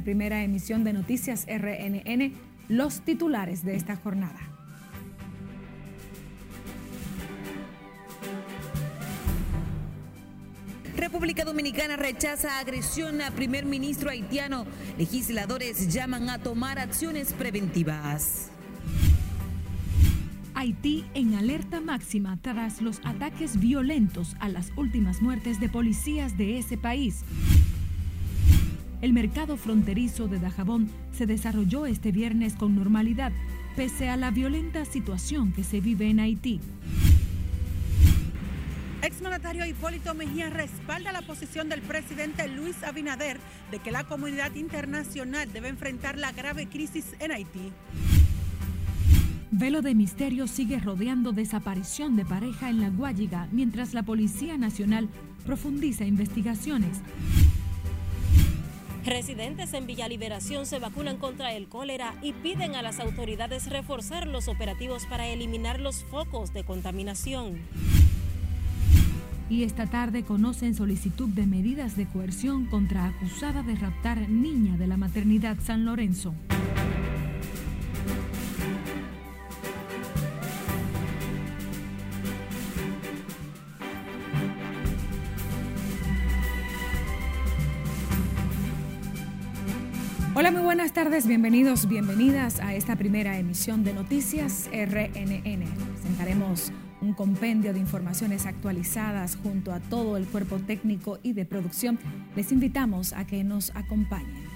esta primera emisión de Noticias RNN los titulares de esta jornada. República Dominicana rechaza agresión a primer ministro haitiano. Legisladores llaman a tomar acciones preventivas. Haití en alerta máxima tras los ataques violentos a las últimas muertes de policías de ese país. El mercado fronterizo de Dajabón se desarrolló este viernes con normalidad, pese a la violenta situación que se vive en Haití. Exmandatario Hipólito Mejía respalda la posición del presidente Luis Abinader de que la comunidad internacional debe enfrentar la grave crisis en Haití. Velo de misterio sigue rodeando desaparición de pareja en la Guayiga mientras la Policía Nacional profundiza investigaciones. Residentes en Villa Liberación se vacunan contra el cólera y piden a las autoridades reforzar los operativos para eliminar los focos de contaminación y esta tarde conocen solicitud de medidas de coerción contra acusada de raptar niña de la maternidad San Lorenzo. Tardes, bienvenidos, bienvenidas a esta primera emisión de Noticias RNN. Presentaremos un compendio de informaciones actualizadas junto a todo el cuerpo técnico y de producción. Les invitamos a que nos acompañen.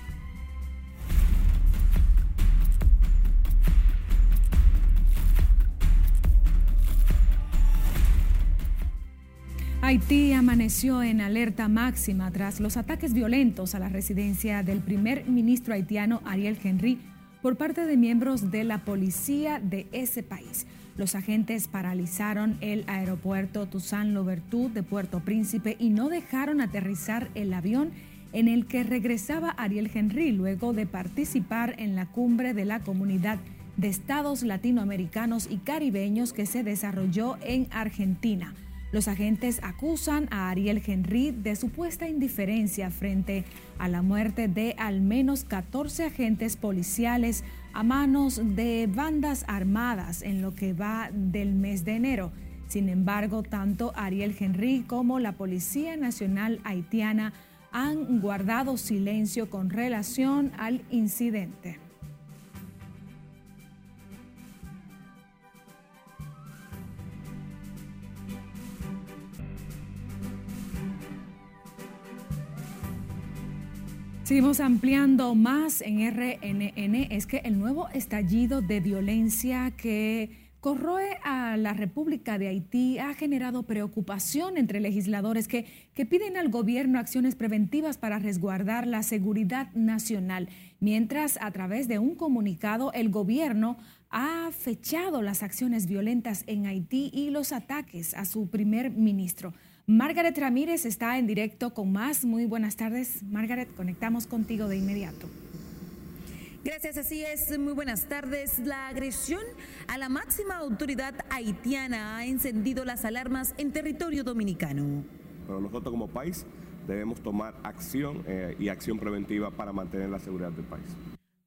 Haití amaneció en alerta máxima tras los ataques violentos a la residencia del primer ministro haitiano Ariel Henry por parte de miembros de la policía de ese país. Los agentes paralizaron el aeropuerto Toussaint Louverture de Puerto Príncipe y no dejaron aterrizar el avión en el que regresaba Ariel Henry luego de participar en la cumbre de la comunidad de estados latinoamericanos y caribeños que se desarrolló en Argentina. Los agentes acusan a Ariel Henry de supuesta indiferencia frente a la muerte de al menos 14 agentes policiales a manos de bandas armadas en lo que va del mes de enero. Sin embargo, tanto Ariel Henry como la Policía Nacional Haitiana han guardado silencio con relación al incidente. Seguimos ampliando más en RNN. Es que el nuevo estallido de violencia que corroe a la República de Haití ha generado preocupación entre legisladores que, que piden al gobierno acciones preventivas para resguardar la seguridad nacional, mientras a través de un comunicado el gobierno ha fechado las acciones violentas en Haití y los ataques a su primer ministro. Margaret Ramírez está en directo con más. Muy buenas tardes. Margaret, conectamos contigo de inmediato. Gracias, así es. Muy buenas tardes. La agresión a la máxima autoridad haitiana ha encendido las alarmas en territorio dominicano. Pero nosotros como país debemos tomar acción eh, y acción preventiva para mantener la seguridad del país.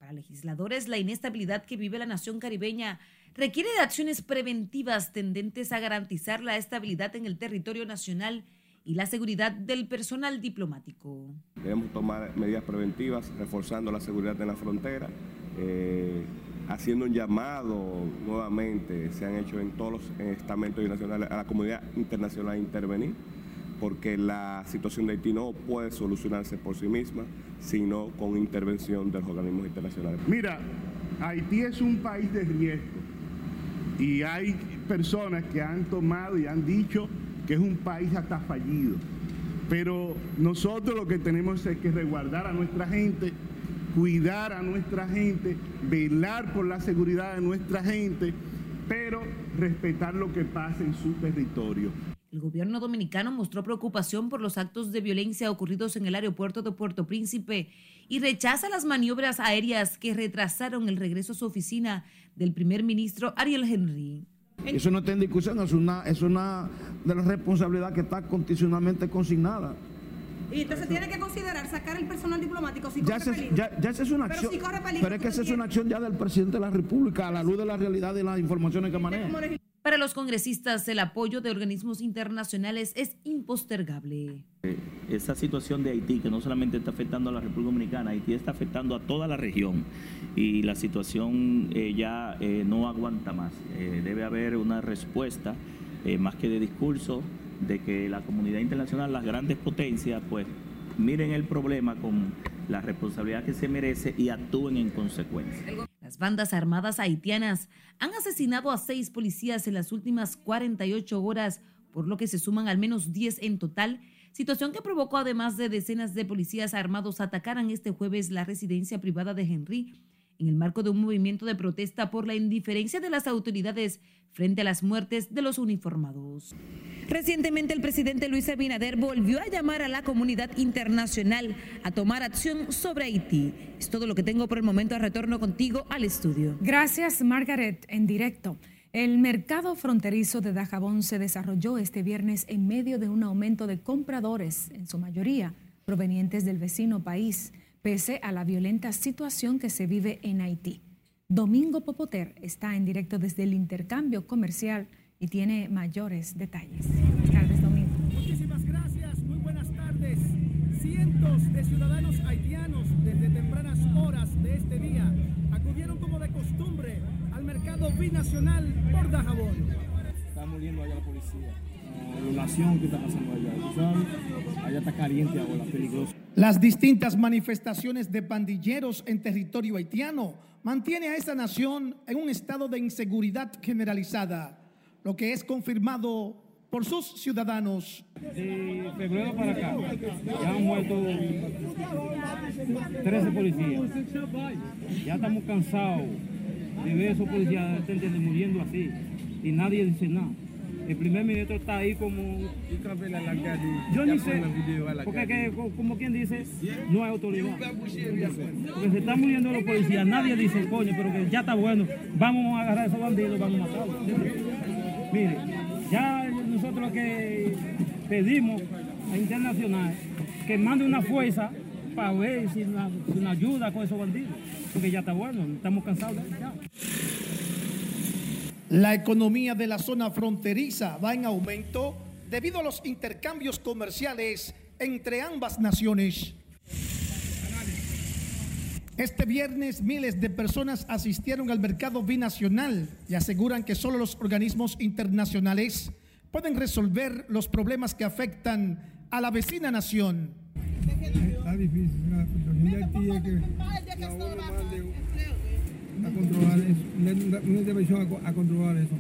Para legisladores, la inestabilidad que vive la nación caribeña requiere de acciones preventivas tendentes a garantizar la estabilidad en el territorio nacional y la seguridad del personal diplomático. Debemos tomar medidas preventivas, reforzando la seguridad en la frontera, eh, haciendo un llamado nuevamente, se han hecho en todos los estamentos internacionales, a la comunidad internacional a intervenir, porque la situación de Haití no puede solucionarse por sí misma, sino con intervención de los organismos internacionales. Mira, Haití es un país de riesgo y hay personas que han tomado y han dicho que es un país hasta fallido. Pero nosotros lo que tenemos es que resguardar a nuestra gente, cuidar a nuestra gente, velar por la seguridad de nuestra gente, pero respetar lo que pasa en su territorio. El gobierno dominicano mostró preocupación por los actos de violencia ocurridos en el aeropuerto de Puerto Príncipe y rechaza las maniobras aéreas que retrasaron el regreso a su oficina del primer ministro Ariel Henry. Eso no está en discusión, es una, es una de las responsabilidades que está constitucionalmente consignada. Y entonces tiene que considerar sacar el personal diplomático si ya corre peligro. ya, es una Pero acción. si corre peligro, pero es que ¿tú esa es una acción ya del presidente de la República a la luz de la realidad y las informaciones que maneja. Para los congresistas, el apoyo de organismos internacionales es impostergable. esa situación de Haití, que no solamente está afectando a la República Dominicana, Haití está afectando a toda la región y la situación eh, ya eh, no aguanta más. Eh, debe haber una respuesta, más que de discurso, de que la comunidad internacional, las grandes potencias, pues miren el problema con la responsabilidad que se merece y actúen en consecuencia. Las bandas armadas haitianas han asesinado a seis policías en las últimas 48 horas, por lo que se suman al menos 10 en total, situación que provocó además de decenas de policías armados atacaran este jueves la residencia privada de Henry en el marco de un movimiento de protesta por la indiferencia de las autoridades frente a las muertes de los uniformados. Recientemente el presidente Luis Abinader volvió a llamar a la comunidad internacional a tomar acción sobre Haití. Es todo lo que tengo por el momento. Retorno contigo al estudio. Gracias, Margaret, en directo. El mercado fronterizo de Dajabón se desarrolló este viernes en medio de un aumento de compradores, en su mayoría provenientes del vecino país, pese a la violenta situación que se vive en Haití. Domingo Popoter está en directo desde el intercambio comercial y tiene mayores detalles. Buenas tardes, Domingo. Muchísimas gracias, muy buenas tardes. Cientos de ciudadanos haitianos desde tempranas horas de este día acudieron como de costumbre al mercado binacional por Dajabón. Está muriendo allá la policía. La violación que está pasando allá. ¿tú sabes? Allá está caliente ahora, peligroso. Las distintas manifestaciones de pandilleros en territorio haitiano mantiene a esa nación en un estado de inseguridad generalizada, lo que es confirmado por sus ciudadanos. De febrero para acá, ya han muerto 13 policías. Ya estamos cansados de ver esos policías muriendo así y nadie dice nada. El primer ministro está ahí como... Yo ni sé, porque que, como quien dice, no hay autoridad. Porque se están muriendo los policías, nadie dice, coño, pero que ya está bueno, vamos a agarrar a esos bandidos, vamos a matarlos. Mire, ya nosotros lo que pedimos a Internacional que mande una fuerza para ver si nos ayuda con esos bandidos, porque ya está bueno, estamos cansados ya. La economía de la zona fronteriza va en aumento debido a los intercambios comerciales entre ambas naciones. Este viernes miles de personas asistieron al mercado binacional y aseguran que solo los organismos internacionales pueden resolver los problemas que afectan a la vecina nación. Está difícil, a controlar eso, una, intervención a, co- a controlar eso.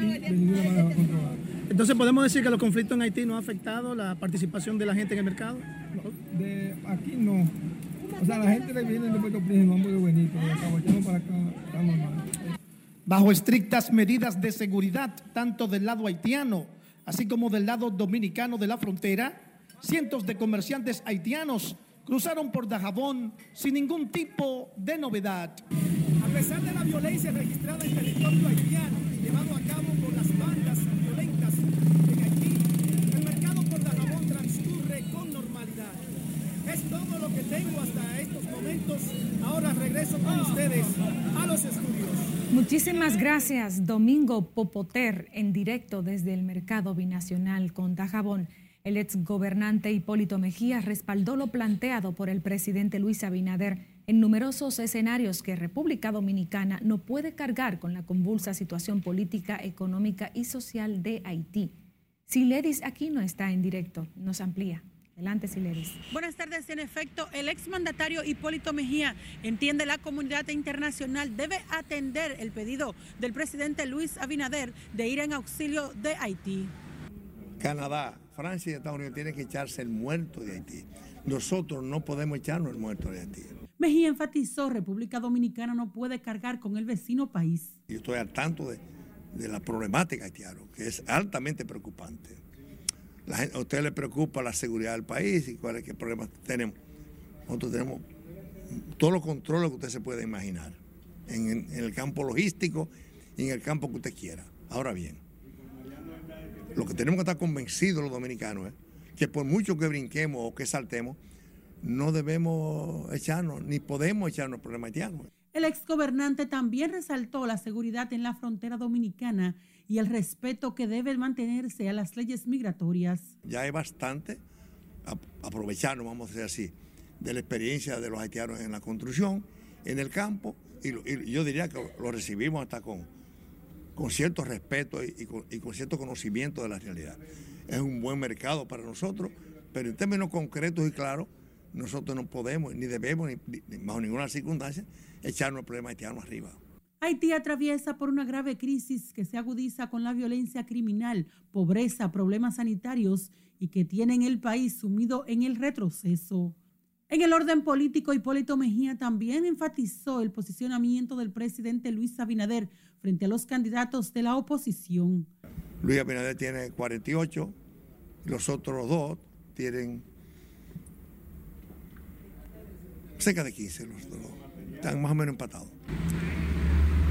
De ninguna manera va a controlar. Entonces podemos decir que los conflictos en Haití no han afectado la participación de la gente en el mercado. De aquí no. O sea, la gente que viene de Puerto Príncipe no han podido venir, pero para acá está normal. Bajo estrictas medidas de seguridad, tanto del lado haitiano, así como del lado dominicano de la frontera, cientos de comerciantes haitianos cruzaron por Dajabón sin ningún tipo de novedad. A pesar de la violencia registrada en territorio haitiano llevado a cabo por las bandas violentas en Haití, el mercado por Dajabón transcurre con normalidad. Es todo lo que tengo hasta estos momentos. Ahora regreso con ustedes a los estudios. Muchísimas gracias, Domingo Popoter, en directo desde el mercado binacional con Dajabón. El exgobernante Hipólito Mejía respaldó lo planteado por el presidente Luis Abinader en numerosos escenarios que República Dominicana no puede cargar con la convulsa situación política, económica y social de Haití. Siledis Aquino está en directo, nos amplía. Adelante, Siledis. Buenas tardes. En efecto, el exmandatario Hipólito Mejía entiende la comunidad internacional debe atender el pedido del presidente Luis Abinader de ir en auxilio de Haití. Canadá, Francia y Estados Unidos tienen que echarse el muerto de Haití. Nosotros no podemos echarnos el muerto de Haití. Mejía enfatizó República Dominicana no puede cargar con el vecino país. Yo estoy al tanto de, de la problemática haitiana, que es altamente preocupante. A usted le preocupa la seguridad del país y cuáles qué problemas tenemos. Nosotros tenemos todos los controles que usted se puede imaginar en el campo logístico y en el campo que usted quiera. Ahora bien, lo que tenemos que estar convencidos los dominicanos es que por mucho que brinquemos o que saltemos, no debemos echarnos, ni podemos echarnos problemas haitianos. El exgobernante también resaltó la seguridad en la frontera dominicana y el respeto que debe mantenerse a las leyes migratorias. Ya hay bastante, aprovecharnos, vamos a decir así, de la experiencia de los haitianos en la construcción, en el campo, y, yo diría que lo recibimos hasta con, con cierto respeto y, con, cierto conocimiento de la realidad. Es un buen mercado para nosotros, pero en términos concretos y claros, nosotros no podemos, ni debemos, ni, bajo ninguna circunstancia, echarnos el problema haitiano arriba. Haití atraviesa por una grave crisis que se agudiza con la violencia criminal, pobreza, problemas sanitarios y que tienen el país sumido en el retroceso. En el orden político, Hipólito Mejía también enfatizó el posicionamiento del presidente Luis Abinader frente a los candidatos de la oposición. Luis Abinader tiene 48, los otros dos tienen cerca de 15, los dos, están más o menos empatados.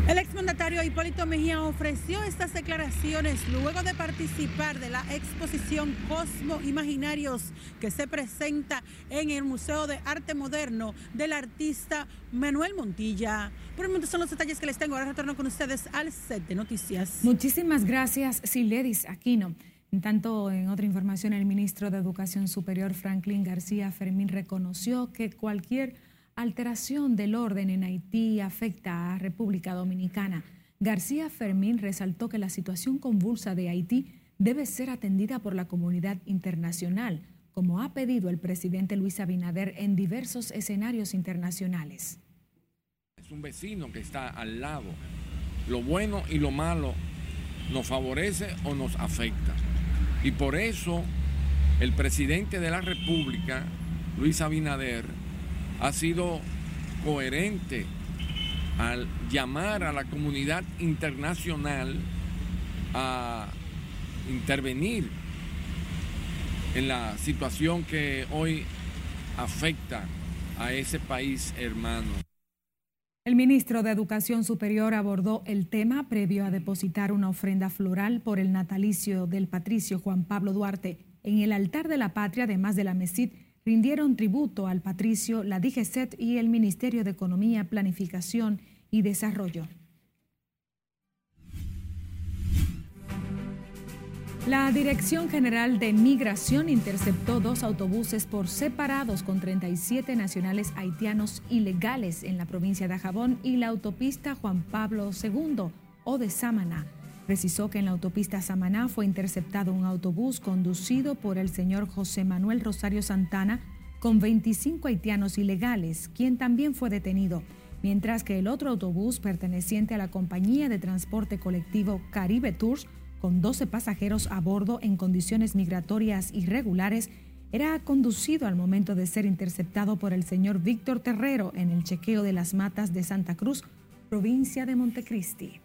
El exmandatario Hipólito Mejía ofreció estas declaraciones luego de participar de la exposición Cosmo Imaginarios que se presenta en el Museo de Arte Moderno del artista Manuel Montilla. Por el momento son los detalles que les tengo. Ahora retorno con ustedes al set de noticias. Muchísimas gracias, Siledis Aquino. En tanto, en otra información, el ministro de Educación Superior, Franklin García Fermín, reconoció que cualquier alteración del orden en Haití afecta a República Dominicana. García Fermín resaltó que la situación convulsa de Haití debe ser atendida por la comunidad internacional, como ha pedido el presidente Luis Abinader en diversos escenarios internacionales. Es un vecino que está al lado. Lo bueno y lo malo nos favorece o nos afecta. Y por eso el presidente de la República, Luis Abinader, ha sido coherente al llamar a la comunidad internacional a intervenir en la situación que hoy afecta a ese país hermano. El ministro de Educación Superior abordó el tema previo a depositar una ofrenda floral por el natalicio del patricio Juan Pablo Duarte en el altar de la patria, además de la MESID rindieron tributo al patricio la DGCET y el Ministerio de Economía, Planificación y Desarrollo. La Dirección General de Migración interceptó dos autobuses por separados con 37 nacionales haitianos ilegales en la provincia de Ajabón y la autopista Juan Pablo II o de Samaná. Precisó que en la autopista Samaná fue interceptado un autobús conducido por el señor José Manuel Rosario Santana con 25 haitianos ilegales, quien también fue detenido, mientras que el otro autobús perteneciente a la compañía de transporte colectivo Caribe Tours, con 12 pasajeros a bordo en condiciones migratorias irregulares, era conducido al momento de ser interceptado por el señor Víctor Terrero en el chequeo de las matas de Santa Cruz, provincia de Montecristi.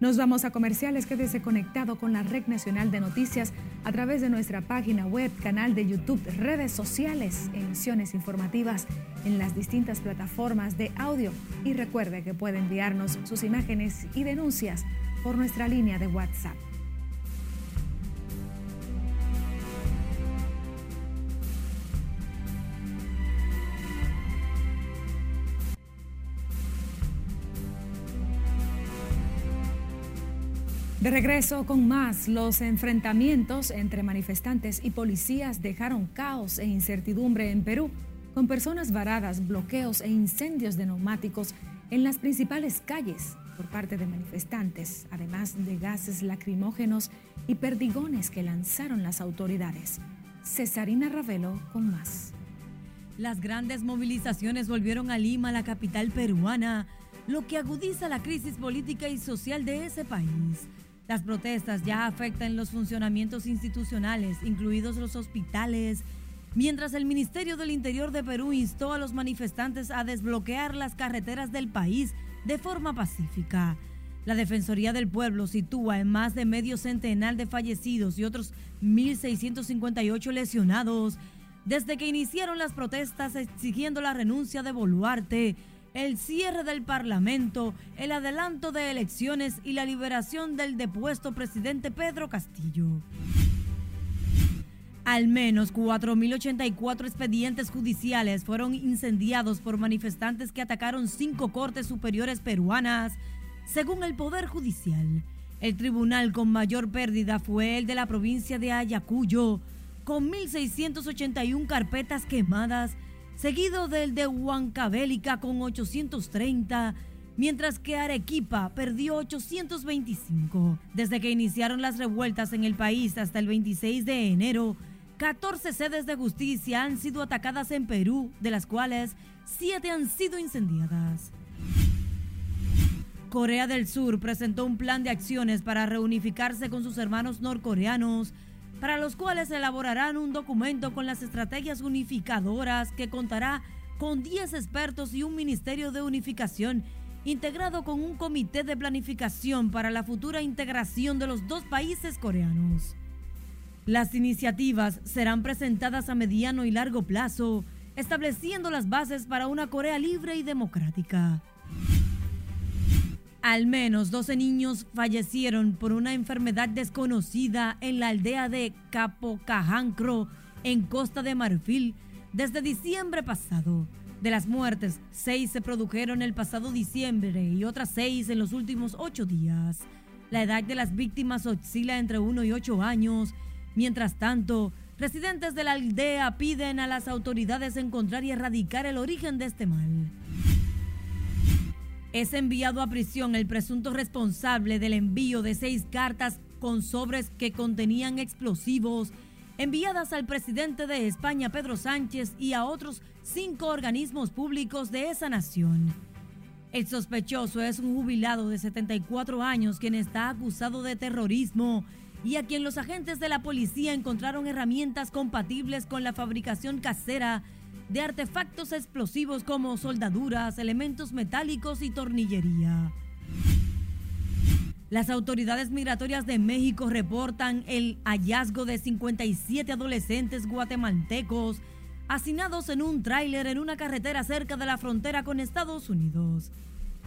Nos vamos a comerciales. Quédese conectado con la Red Nacional de Noticias a través de nuestra página web, canal de YouTube, redes sociales, emisiones informativas en las distintas plataformas de audio. Y recuerde que puede enviarnos sus imágenes y denuncias por nuestra línea de WhatsApp. De regreso con más, los enfrentamientos entre manifestantes y policías dejaron caos e incertidumbre en Perú, con personas varadas, bloqueos e incendios de neumáticos en las principales calles por parte de manifestantes, además de gases lacrimógenos y perdigones que lanzaron las autoridades. Cesarina Ravelo con más. Las grandes movilizaciones volvieron a Lima, la capital peruana, lo que agudiza la crisis política y social de ese país. Las protestas ya afectan los funcionamientos institucionales, incluidos los hospitales, mientras el Ministerio del Interior de Perú instó a los manifestantes a desbloquear las carreteras del país de forma pacífica. La Defensoría del Pueblo sitúa en más de medio centenar de fallecidos y otros 1.658 lesionados desde que iniciaron las protestas exigiendo la renuncia de Boluarte el cierre del Parlamento, el adelanto de elecciones y la liberación del depuesto presidente Pedro Castillo. Al menos 4.084 expedientes judiciales fueron incendiados por manifestantes que atacaron cinco cortes superiores peruanas, según el Poder Judicial. El tribunal con mayor pérdida fue el de la provincia de Ayacuyo, con 1.681 carpetas quemadas, seguido del de Huancavelica con 830, mientras que Arequipa perdió 825. Desde que iniciaron las revueltas en el país hasta el 26 de enero, 14 sedes de justicia han sido atacadas en Perú, de las cuales 7 han sido incendiadas. Corea del Sur presentó un plan de acciones para reunificarse con sus hermanos norcoreanos, para los cuales elaborarán un documento con las estrategias unificadoras que contará con 10 expertos y un ministerio de unificación integrado con un comité de planificación para la futura integración de los dos países coreanos. Las iniciativas serán presentadas a mediano y largo plazo, estableciendo las bases para una Corea libre y democrática. Al menos 12 niños fallecieron por una enfermedad desconocida en la aldea de Capocajancro, en Costa de Marfil, desde diciembre pasado. De las muertes, seis se produjeron el pasado diciembre y otras seis en los últimos ocho días. La edad de las víctimas oscila entre 1 y 8 años. Mientras tanto, residentes de la aldea piden a las autoridades encontrar y erradicar el origen de este mal es enviado a prisión el presunto responsable del envío de seis cartas con sobres que contenían explosivos enviadas al presidente de España, Pedro Sánchez, y a otros cinco organismos públicos de esa nación. El sospechoso es un jubilado de 74 años quien está acusado de terrorismo y a quien los agentes de la policía encontraron herramientas compatibles con la fabricación casera de artefactos explosivos como soldaduras, elementos metálicos y tornillería. Las autoridades migratorias de México reportan el hallazgo de 57 adolescentes guatemaltecos hacinados en un tráiler en una carretera cerca de la frontera con Estados Unidos.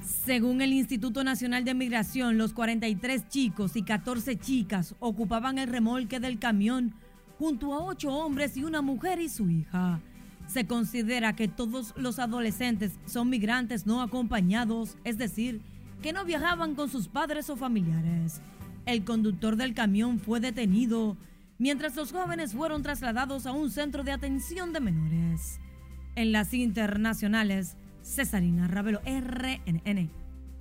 Según el Instituto Nacional de Migración, los 43 chicos y 14 chicas ocupaban el remolque del camión junto a 8 hombres y una mujer y su hija. Se considera que todos los adolescentes son migrantes no acompañados, es decir, que no viajaban con sus padres o familiares. El conductor del camión fue detenido, mientras los jóvenes fueron trasladados a un centro de atención de menores. En las internacionales, Cesarina Ravelo, RNN.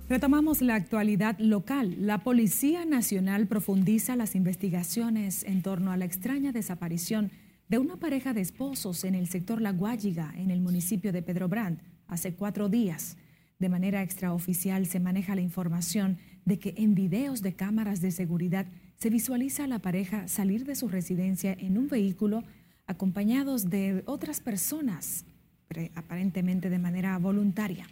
Retomamos la actualidad local. La Policía Nacional profundiza las investigaciones en torno a la extraña desaparición de una pareja de esposos en el sector La Guayiga, en el municipio de Pedro Brand, hace cuatro días. De manera extraoficial se maneja la información de que en videos de cámaras de seguridad se visualiza a la pareja salir de su residencia en un vehículo acompañados de otras personas, aparentemente de manera voluntaria.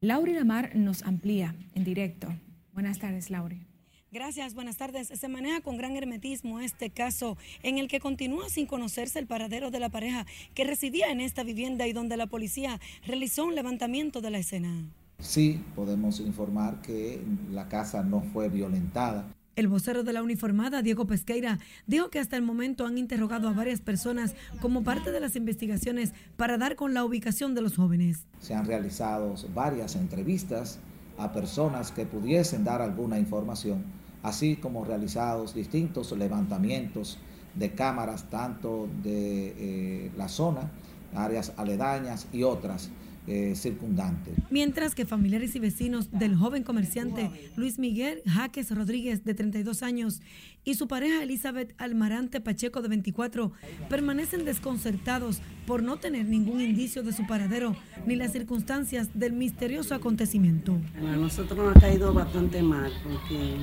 Lauri Lamar nos amplía en directo. Buenas tardes, Lauri. Gracias, buenas tardes. Se maneja con gran hermetismo este caso en el que continúa sin conocerse el paradero de la pareja que residía en esta vivienda y donde la policía realizó un levantamiento de la escena. Sí, podemos informar que la casa no fue violentada. El vocero de la uniformada, Diego Pesqueira, dijo que hasta el momento han interrogado a varias personas como parte de las investigaciones para dar con la ubicación de los jóvenes. Se han realizado varias entrevistas a personas que pudiesen dar alguna información así como realizados distintos levantamientos de cámaras tanto de eh, la zona, áreas aledañas y otras eh, circundantes. Mientras que familiares y vecinos del joven comerciante Luis Miguel Jaques Rodríguez, de 32 años, y su pareja Elizabeth Almarante Pacheco, de 24, permanecen desconcertados por no tener ningún indicio de su paradero ni las circunstancias del misterioso acontecimiento. a nosotros nos ha caído bastante mal porque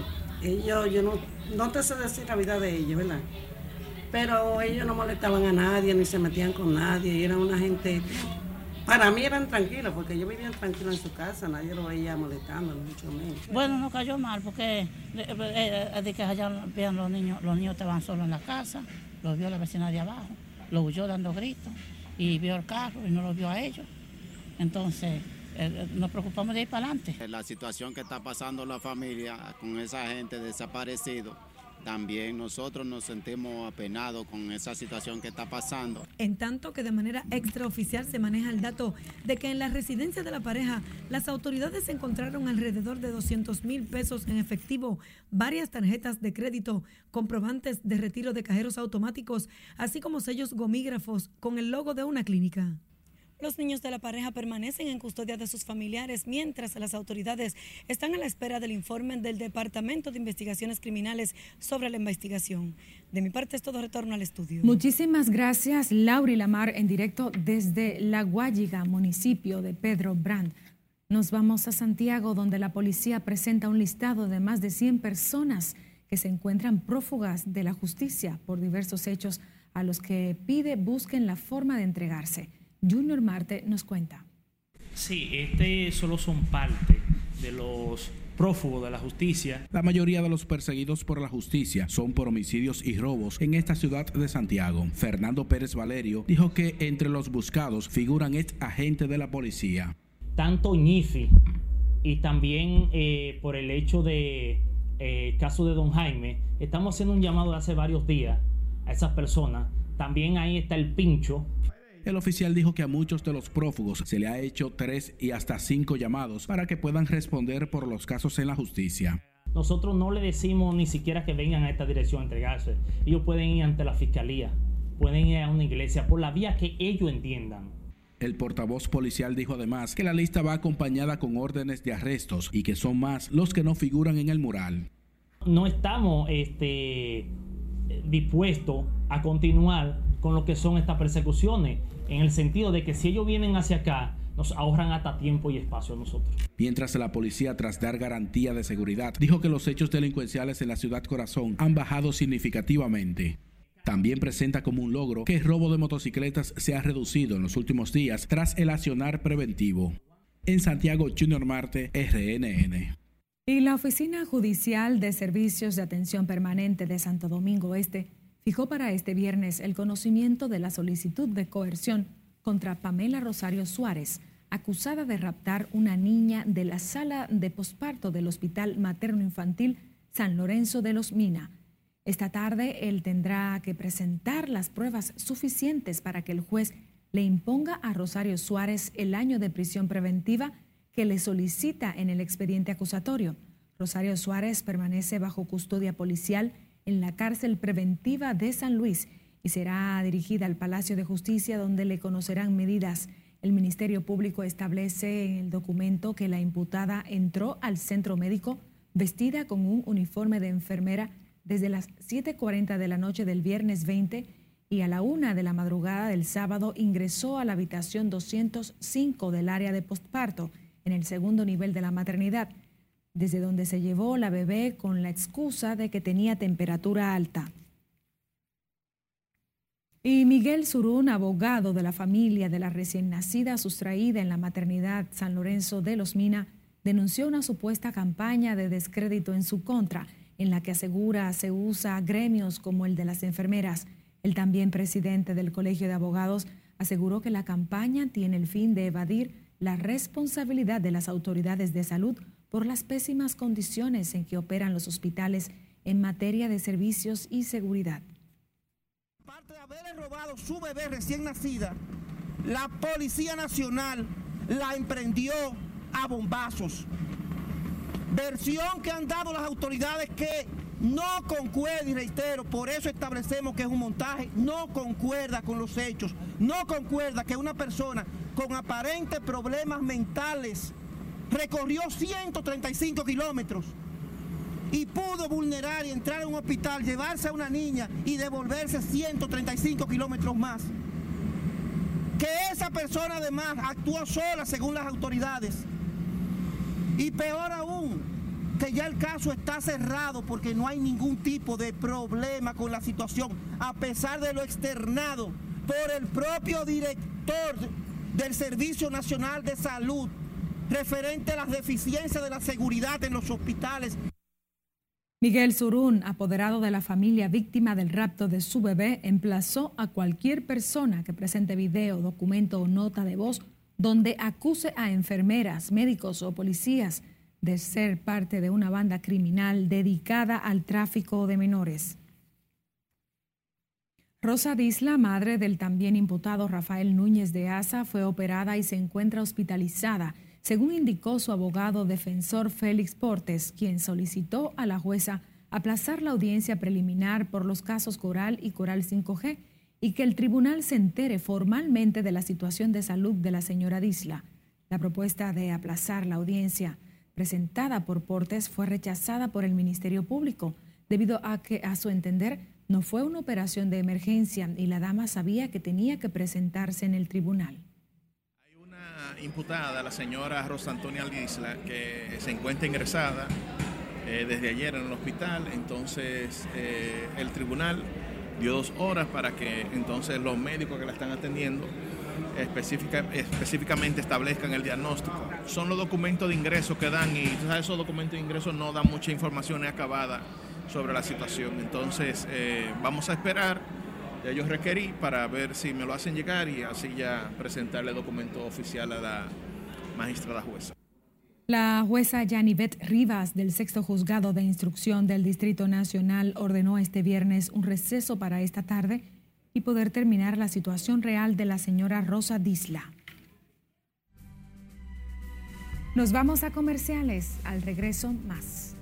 ellos, yo no, no te sé decir la vida de ellos, ¿verdad? Pero ellos no molestaban a nadie, ni se metían con nadie, y eran una gente, para mí eran tranquilos, porque ellos vivían tranquilos en su casa, nadie lo veía molestando, mucho menos. Bueno, no cayó mal, porque eh, eh, de que allá vean los niños, los niños estaban solos en la casa, los vio la vecina de abajo, lo huyó dando gritos, y vio el carro y no lo vio a ellos. Entonces, eh, nos preocupamos de ir para adelante. La situación que está pasando la familia con esa gente desaparecido también nosotros nos sentimos apenados con esa situación que está pasando. En tanto que de manera extraoficial se maneja el dato de que en la residencia de la pareja las autoridades encontraron alrededor de 200 mil pesos en efectivo, varias tarjetas de crédito, comprobantes de retiro de cajeros automáticos, así como sellos gomígrafos con el logo de una clínica. Los niños de la pareja permanecen en custodia de sus familiares mientras las autoridades están a la espera del informe del Departamento de Investigaciones Criminales sobre la investigación. De mi parte es todo retorno al estudio. Muchísimas gracias, Lauri Lamar, en directo desde La Guayiga, municipio de Pedro Brand. Nos vamos a Santiago, donde la policía presenta un listado de más de 100 personas que se encuentran prófugas de la justicia por diversos hechos a los que pide busquen la forma de entregarse. Junior Marte nos cuenta. Sí, este solo son parte de los prófugos de la justicia. La mayoría de los perseguidos por la justicia son por homicidios y robos en esta ciudad de Santiago. Fernando Pérez Valerio dijo que entre los buscados figuran ex agentes de la policía. Tanto ñifi y también eh, por el hecho de eh, caso de don Jaime, estamos haciendo un llamado hace varios días a esas personas. También ahí está el pincho, el oficial dijo que a muchos de los prófugos se le ha hecho tres y hasta cinco llamados para que puedan responder por los casos en la justicia. Nosotros no le decimos ni siquiera que vengan a esta dirección a entregarse. Ellos pueden ir ante la fiscalía, pueden ir a una iglesia, por la vía que ellos entiendan. El portavoz policial dijo además que la lista va acompañada con órdenes de arrestos y que son más los que no figuran en el mural. No estamos este, dispuestos a continuar con lo que son estas persecuciones en el sentido de que si ellos vienen hacia acá, nos ahorran hasta tiempo y espacio a nosotros. Mientras la policía, tras dar garantía de seguridad, dijo que los hechos delincuenciales en la ciudad corazón han bajado significativamente. También presenta como un logro que el robo de motocicletas se ha reducido en los últimos días tras el accionar preventivo. En Santiago, Junior Marte, RNN. Y la Oficina Judicial de Servicios de Atención Permanente de Santo Domingo Este fijó para este viernes el conocimiento de la solicitud de coerción contra Pamela Rosario Suárez, acusada de raptar una niña de la sala de posparto del Hospital Materno Infantil San Lorenzo de los Mina. Esta tarde él tendrá que presentar las pruebas suficientes para que el juez le imponga a Rosario Suárez el año de prisión preventiva que le solicita en el expediente acusatorio. Rosario Suárez permanece bajo custodia policial en la cárcel preventiva de San Luis y será dirigida al Palacio de Justicia donde le conocerán medidas. El Ministerio Público establece en el documento que la imputada entró al centro médico vestida con un uniforme de enfermera desde las 7.40 de la noche del viernes 20 y a la una de la madrugada del sábado ingresó a la habitación 205 del área de postparto en el segundo nivel de la maternidad desde donde se llevó la bebé con la excusa de que tenía temperatura alta. Y Miguel Surún, abogado de la familia de la recién nacida sustraída en la maternidad San Lorenzo de los Mina, denunció una supuesta campaña de descrédito en su contra, en la que asegura se usa gremios como el de las enfermeras. El también presidente del Colegio de Abogados aseguró que la campaña tiene el fin de evadir la responsabilidad de las autoridades de salud por las pésimas condiciones en que operan los hospitales en materia de servicios y seguridad. Aparte de haberle robado su bebé recién nacida, la Policía Nacional la emprendió a bombazos. Versión que han dado las autoridades que no concuerda, y reitero, por eso establecemos que es un montaje, no concuerda con los hechos, no concuerda que una persona con aparentes problemas mentales recorrió 135 kilómetros y pudo vulnerar y entrar a un hospital, llevarse a una niña y devolverse 135 kilómetros más. Que esa persona además actuó sola según las autoridades. Y peor aún, que ya el caso está cerrado porque no hay ningún tipo de problema con la situación, a pesar de lo externado por el propio director del Servicio Nacional de Salud, referente a las deficiencias de la seguridad en los hospitales. Miguel Surún, apoderado de la familia víctima del rapto de su bebé, emplazó a cualquier persona que presente video, documento o nota de voz donde acuse a enfermeras, médicos o policías de ser parte de una banda criminal dedicada al tráfico de menores. Rosa Disla, madre del también imputado Rafael Núñez de Asa, fue operada y se encuentra hospitalizada, según indicó su abogado defensor Félix Portes, quien solicitó a la jueza aplazar la audiencia preliminar por los casos Coral y Coral 5G y que el tribunal se entere formalmente de la situación de salud de la señora Disla. La propuesta de aplazar la audiencia presentada por Portes fue rechazada por el Ministerio Público, debido a que, a su entender, no fue una operación de emergencia y la dama sabía que tenía que presentarse en el tribunal. Imputada, la señora Rosa Antonia Aldisla, que se encuentra ingresada eh, desde ayer en el hospital. Entonces, eh, el tribunal dio dos horas para que entonces los médicos que la están atendiendo específicamente establezcan el diagnóstico. Son los documentos de ingreso que dan y esos documentos de ingreso no dan mucha información acabada sobre la situación. Entonces eh, vamos a esperar, ya yo requerí para ver si me lo hacen llegar y así ya presentarle el documento oficial a la magistrada jueza. La jueza Yanivet Rivas del sexto juzgado de instrucción del Distrito Nacional ordenó este viernes un receso para esta tarde y poder terminar la situación real de la señora Rosa Disla. Nos vamos a comerciales. Al regreso, más.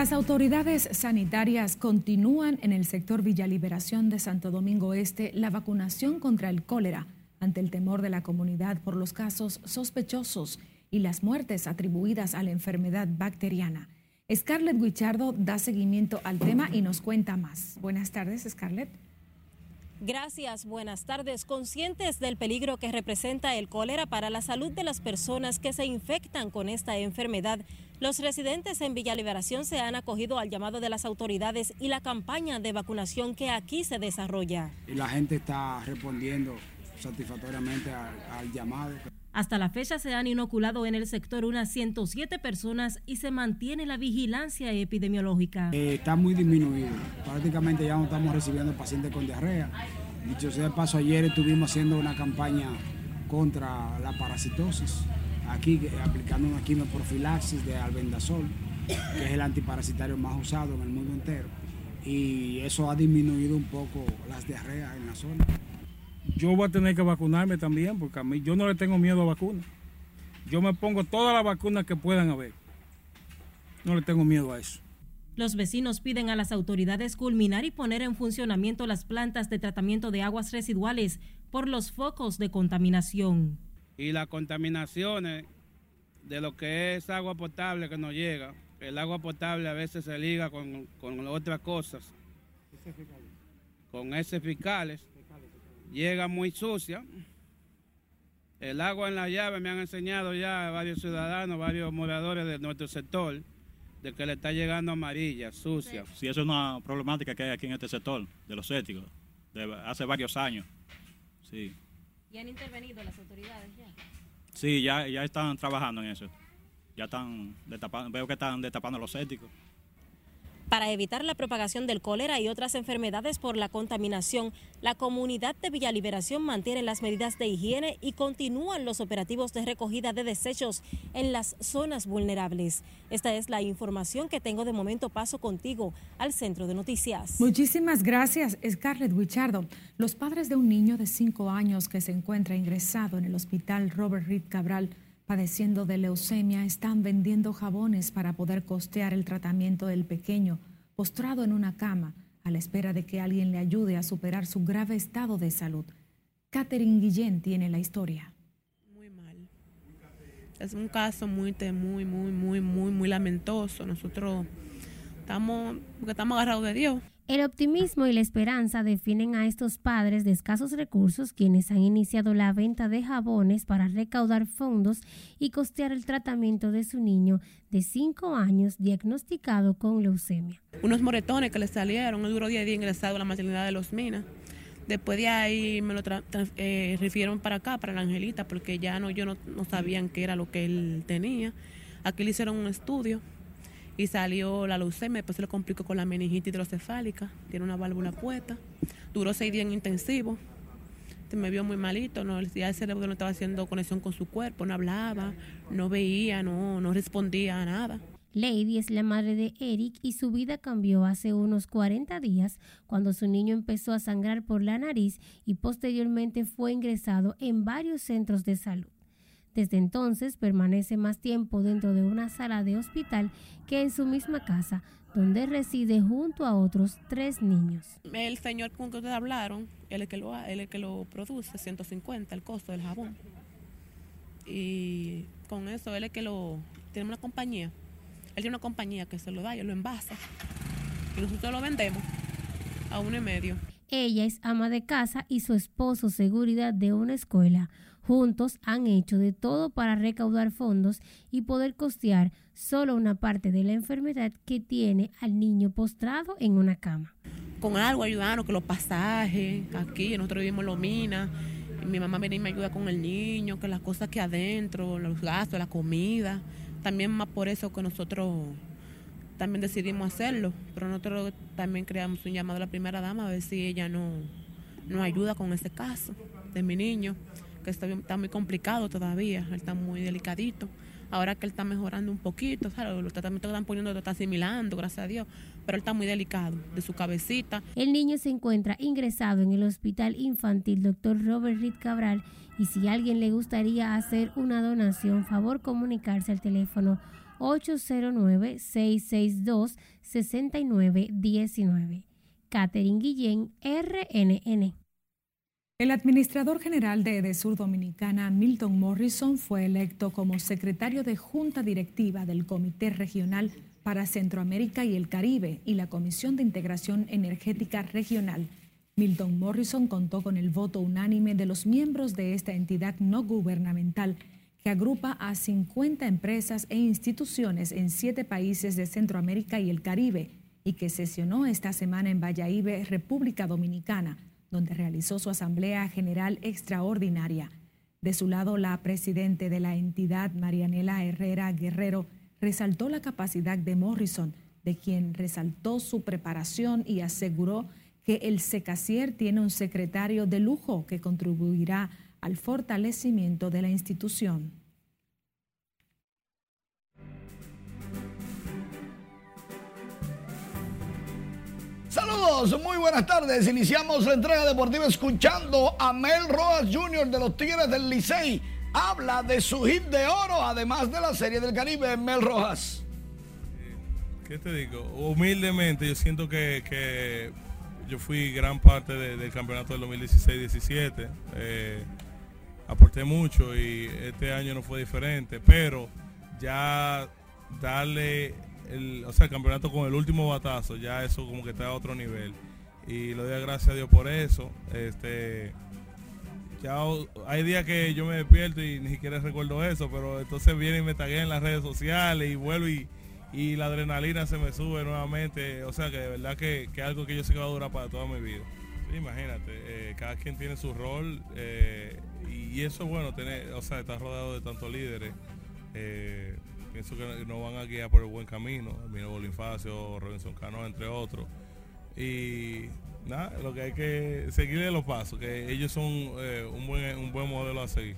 Las autoridades sanitarias continúan en el sector Villa Liberación de Santo Domingo Este la vacunación contra el cólera ante el temor de la comunidad por los casos sospechosos y las muertes atribuidas a la enfermedad bacteriana. Scarlett Guichardo da seguimiento al tema y nos cuenta más. Buenas tardes, Scarlett. Gracias, buenas tardes. Conscientes del peligro que representa el cólera para la salud de las personas que se infectan con esta enfermedad, los residentes en Villa Liberación se han acogido al llamado de las autoridades y la campaña de vacunación que aquí se desarrolla. La gente está respondiendo satisfactoriamente al, llamado. Hasta la fecha se han inoculado en el sector unas 107 personas y se mantiene la vigilancia epidemiológica. Eh, está muy disminuido. Prácticamente ya no estamos recibiendo pacientes con diarrea. Dicho sea de paso, ayer estuvimos haciendo una campaña contra la parasitosis, aquí eh, aplicando una quimioprofilaxis de albendazol, que es el antiparasitario más usado en el mundo entero. Y eso ha disminuido un poco las diarreas en la zona yo voy a tener que vacunarme también, porque a mí yo no le tengo miedo a vacunas. Yo me pongo todas las vacunas que puedan haber. No le tengo miedo a eso. Los vecinos piden a las autoridades culminar y poner en funcionamiento las plantas de tratamiento de aguas residuales por los focos de contaminación. Y las contaminaciones de lo que es agua potable que nos llega, el agua potable a veces se liga con, con otras cosas, con heces fiscales llega muy sucia. El agua en la llave me han enseñado ya varios ciudadanos, varios moradores de nuestro sector, de que le está llegando amarilla, sucia. Sí, eso es una problemática que hay aquí en este sector, de los éticos, de hace varios años. Sí. ¿Y han intervenido las autoridades ya? Sí, ya, ya están trabajando en eso. Ya están destapando, veo que están destapando los éticos. Para evitar la propagación del cólera y otras enfermedades por la contaminación, la comunidad de Villa Liberación mantiene las medidas de higiene y continúan los operativos de recogida de desechos en las zonas vulnerables. Esta es la información que tengo de momento. Paso contigo al centro de noticias. Muchísimas gracias, Scarlett Wichardo. Los padres de un niño de cinco años que se encuentra ingresado en el hospital Robert Reed Cabral padeciendo de leucemia están vendiendo jabones para poder costear el tratamiento del pequeño, postrado en una cama, a la espera de que alguien le ayude a superar su grave estado de salud. Catherine Guillén tiene la historia. Muy mal. Es un caso muy, muy, muy, muy, muy, muy lamentoso. Nosotros estamos, estamos agarrados de Dios. El optimismo y la esperanza definen a estos padres de escasos recursos quienes han iniciado la venta de jabones para recaudar fondos y costear el tratamiento de su niño de 5 años diagnosticado con leucemia. Unos moretones que le salieron, el duro día día ingresado a la maternidad de los Minas. Después de ahí me lo eh, refirieron para acá, para la Angelita, porque ya no, yo no, no sabían qué era lo que él tenía. Aquí le hicieron un estudio y salió la leucemia, después se le complicó con la meningitis hidrocefálica, tiene una válvula puesta, duró seis días en intensivo, me vio muy malito, no, ya el cerebro no estaba haciendo conexión con su cuerpo, no hablaba, no veía, no, no respondía a nada. Lady es la madre de Eric y su vida cambió hace unos 40 días cuando su niño empezó a sangrar por la nariz y posteriormente fue ingresado en varios centros de salud. Desde entonces permanece más tiempo dentro de una sala de hospital que en su misma casa, donde reside junto a otros tres niños. El señor con que ustedes hablaron, él es que lo, él que lo produce, 150 el costo del jabón. Y con eso él es que lo tiene una compañía él tiene una compañía que se lo da, y lo envasa. Y nosotros lo vendemos a uno y medio. Ella es ama de casa y su esposo seguridad de una escuela. Juntos han hecho de todo para recaudar fondos y poder costear solo una parte de la enfermedad que tiene al niño postrado en una cama. Con algo ayudarnos, que los pasajes, aquí nosotros vivimos en Lomina, mi mamá viene y me ayuda con el niño, que las cosas que adentro, los gastos, la comida también más por eso que nosotros también decidimos hacerlo, pero nosotros también creamos un llamado a la primera dama a ver si ella no nos ayuda con este caso de mi niño, que está, está muy complicado todavía, él está muy delicadito. Ahora que él está mejorando un poquito, ¿sabes? los tratamientos que están poniendo lo está asimilando, gracias a Dios, pero él está muy delicado de su cabecita. El niño se encuentra ingresado en el Hospital Infantil Dr. Robert Reed Cabral y si alguien le gustaría hacer una donación, favor comunicarse al teléfono 809-662-6919. Catherine Guillén, RNN. El administrador general de Edesur Dominicana, Milton Morrison, fue electo como secretario de Junta Directiva del Comité Regional para Centroamérica y el Caribe y la Comisión de Integración Energética Regional. Milton Morrison contó con el voto unánime de los miembros de esta entidad no gubernamental que agrupa a 50 empresas e instituciones en siete países de Centroamérica y el Caribe y que sesionó esta semana en Valladolid, República Dominicana donde realizó su Asamblea General Extraordinaria. De su lado, la presidente de la entidad, Marianela Herrera Guerrero, resaltó la capacidad de Morrison, de quien resaltó su preparación y aseguró que el SECACIER tiene un secretario de lujo que contribuirá al fortalecimiento de la institución. Saludos, muy buenas tardes. Iniciamos la entrega deportiva escuchando a Mel Rojas Jr. de los Tigres del Licey. Habla de su hit de oro, además de la Serie del Caribe, Mel Rojas. ¿Qué te digo? Humildemente, yo siento que, yo fui gran parte del campeonato del 2016-17. Eh, aporté mucho y este año no fue diferente, pero ya darle el, o sea, el campeonato con el último batazo, ya eso como que está a otro nivel. Y lo doy gracias a Dios por eso. Este, ya hay días que yo me despierto y ni siquiera recuerdo eso, pero entonces viene y me tagué en las redes sociales y vuelvo y, la adrenalina se me sube nuevamente. O sea que de verdad que, es algo que yo sé que va a durar para toda mi vida. Imagínate, eh, cada quien tiene su rol eh, y, eso es bueno, tener, o sea, estar rodeado de tantos líderes. Eh, pienso que nos van a guiar por el buen camino. Mino Bolifacio, Robinson Cano, entre otros. Y nada, lo que hay que seguirle los pasos, que ellos son un, buen, un buen modelo a seguir.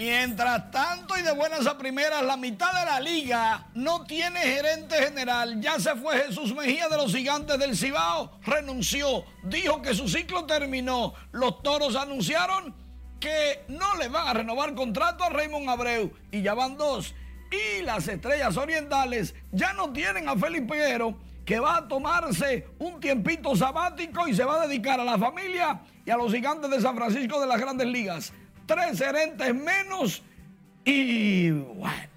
Mientras tanto y de buenas a primeras, la mitad de la liga no tiene gerente general. Ya se fue Jesús Mejía de los gigantes del Cibao, renunció, dijo que su ciclo terminó. Los toros anunciaron que no le van a renovar contrato a Raymond Abreu y ya van dos. Y las estrellas orientales ya no tienen a Felipe Peguero que va a tomarse un tiempito sabático y se va a dedicar a la familia y a los gigantes de San Francisco de las grandes ligas. Tres gerentes menos y bueno.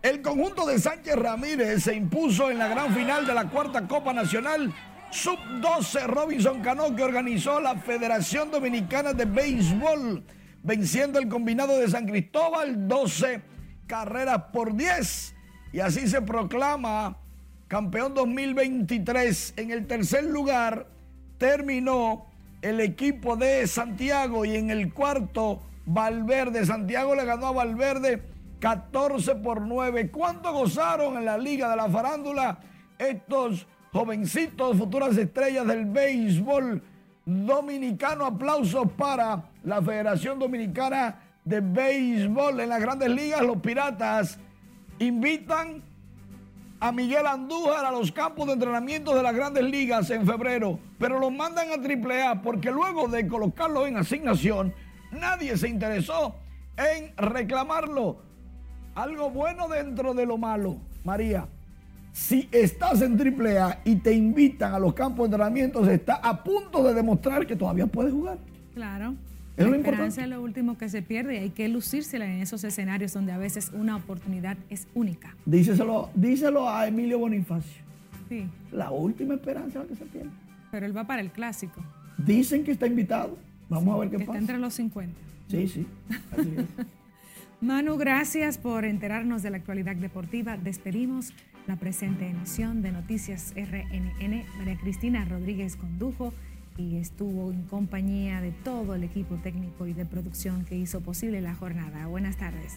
El conjunto de Sánchez Ramírez se impuso en la gran final de la cuarta Copa Nacional Sub-12 Robinson Cano que organizó la Federación Dominicana de Béisbol, venciendo el combinado de San Cristóbal 12 carreras por 10. Y así se proclama campeón 2023. En el tercer lugar terminó el equipo de Santiago y en el cuarto Valverde. Santiago le ganó a Valverde 14 por 9. ¿Cuánto gozaron en la Liga de la Farándula estos jovencitos, futuras estrellas del béisbol dominicano? Aplausos para la Federación Dominicana de Béisbol en las grandes ligas. Los Piratas invitan a Miguel Andújar a los campos de entrenamiento de las grandes ligas en febrero, pero lo mandan a AAA porque luego de colocarlo en asignación, nadie se interesó en reclamarlo. Algo bueno dentro de lo malo, María. Si estás en AAA y te invitan a los campos de entrenamiento, está a punto de demostrar que todavía puedes jugar. Claro. Es la lo esperanza importante. es lo último que se pierde y hay que lucírsela en esos escenarios donde a veces una oportunidad es única. Díselo, díselo a Emilio Bonifacio. Sí, La última esperanza es la que se pierde. pero él va para el clásico. Dicen que está invitado. Vamos a ver qué Está pasa. entre los 50. Sí, sí. Así es. Manu, gracias por enterarnos de la actualidad deportiva. Despedimos la presente emisión de Noticias RNN. María Cristina Rodríguez condujo y estuvo en compañía de todo el equipo técnico y de producción que hizo posible la jornada. Buenas tardes.